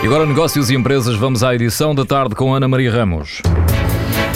E agora, negócios e empresas, vamos à edição da tarde com Ana Maria Ramos.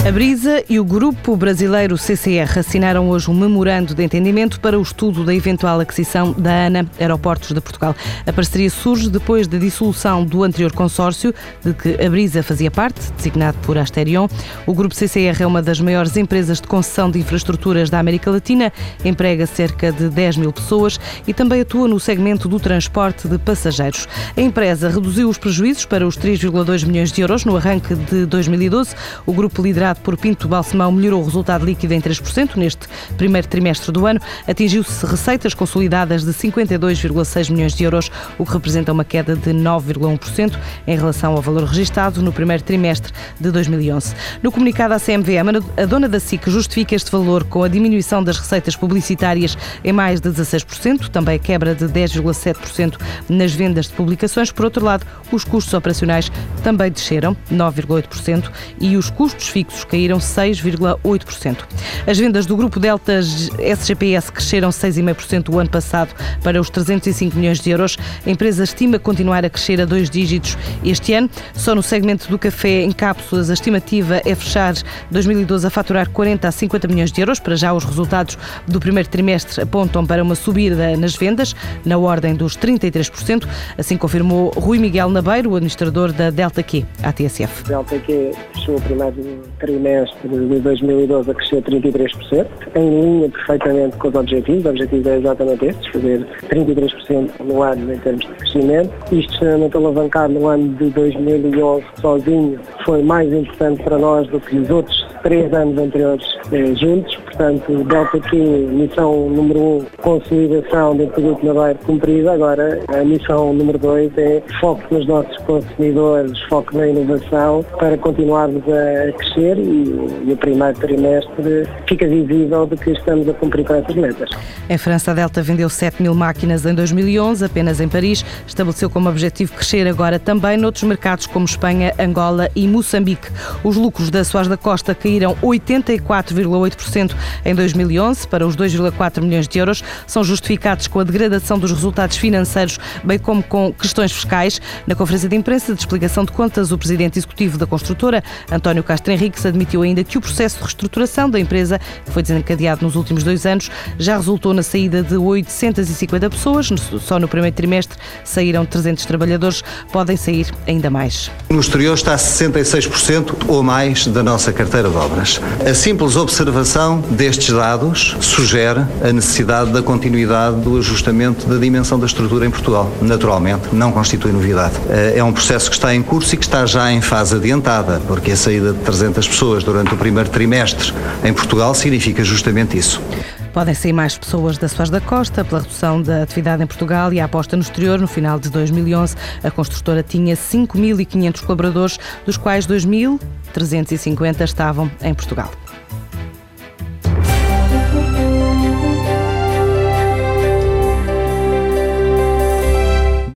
A Brisa e o Grupo Brasileiro CCR assinaram hoje um memorando de entendimento para o estudo da eventual aquisição da ANA Aeroportos de Portugal. A parceria surge depois da dissolução do anterior consórcio, de que a Brisa fazia parte, designado por Asterion. O Grupo CCR é uma das maiores empresas de concessão de infraestruturas da América Latina, emprega cerca de 10 mil pessoas e também atua no segmento do transporte de passageiros. A empresa reduziu os prejuízos para os 3,2 milhões de euros no arranque de 2012. O grupo liderado por Pinto Balsemão, melhorou o resultado líquido em 3% neste primeiro trimestre do ano. Atingiu-se receitas consolidadas de 52,6 milhões de euros, o que representa uma queda de 9,1% em relação ao valor registado no primeiro trimestre de 2011. No comunicado à CMVM, a dona da SIC justifica este valor com a diminuição das receitas publicitárias em mais de 16%, também quebra de 10,7% nas vendas de publicações. Por outro lado, os custos operacionais também desceram 9,8% e os custos fixos caíram 6,8%. As vendas do grupo Delta SGPS cresceram 6,5% o ano passado para os 305 milhões de euros. A empresa estima continuar a crescer a dois dígitos este ano. Só no segmento do café em cápsulas, a estimativa é fechar 2012 a faturar 40 a 50 milhões de euros. Para já, os resultados do primeiro trimestre apontam para uma subida nas vendas, na ordem dos 33%, assim confirmou Rui Miguel Nabeiro, administrador da Delta Q, à TSF. Delta Q fechou o primeiro de 2012 a crescer 33%, em linha perfeitamente com os objetivos. O objetivo é exatamente este, fazer 33% no ano em termos de crescimento. Isto extremamente alavancado no ano de 2011 sozinho foi mais importante para nós do que os outros três anos anteriores eh, juntos. Portanto, Delta Q, missão número um, consolidação do produto naveiro cumprida. Agora, a missão número dois é foco nos nossos consumidores, foco na inovação para continuarmos a crescer e, e o primeiro trimestre fica visível de que estamos a cumprir com essas metas. Em França, a Delta vendeu 7 mil máquinas em 2011, apenas em Paris. Estabeleceu como objetivo crescer agora também noutros mercados como Espanha, Angola e Moçambique. Os lucros da Soares da Costa caíram 84,8% em 2011 para os 2,4 milhões de euros. São justificados com a degradação dos resultados financeiros, bem como com questões fiscais. Na conferência de imprensa de explicação de contas, o presidente executivo da construtora, António Castro Henriques, admitiu ainda que o processo de reestruturação da empresa, que foi desencadeado nos últimos dois anos, já resultou na saída de 850 pessoas. Só no primeiro trimestre saíram 300 trabalhadores. Podem sair ainda mais. No exterior está 66% ou mais da nossa carteira de obras. A simples observação destes dados sugere a necessidade da continuidade do ajustamento da dimensão da estrutura em Portugal. Naturalmente, não constitui novidade. Eh, é um processo que está em curso e que está já em fase adiantada, porque a saída de 300 pessoas durante o primeiro trimestre em Portugal significa justamente isso. Podem sair mais pessoas da Soares da Costa pela redução da atividade em Portugal e a aposta no exterior. No final de 2011, a construtora tinha 5.500 colaboradores, dos quais 2.350 estavam em Portugal.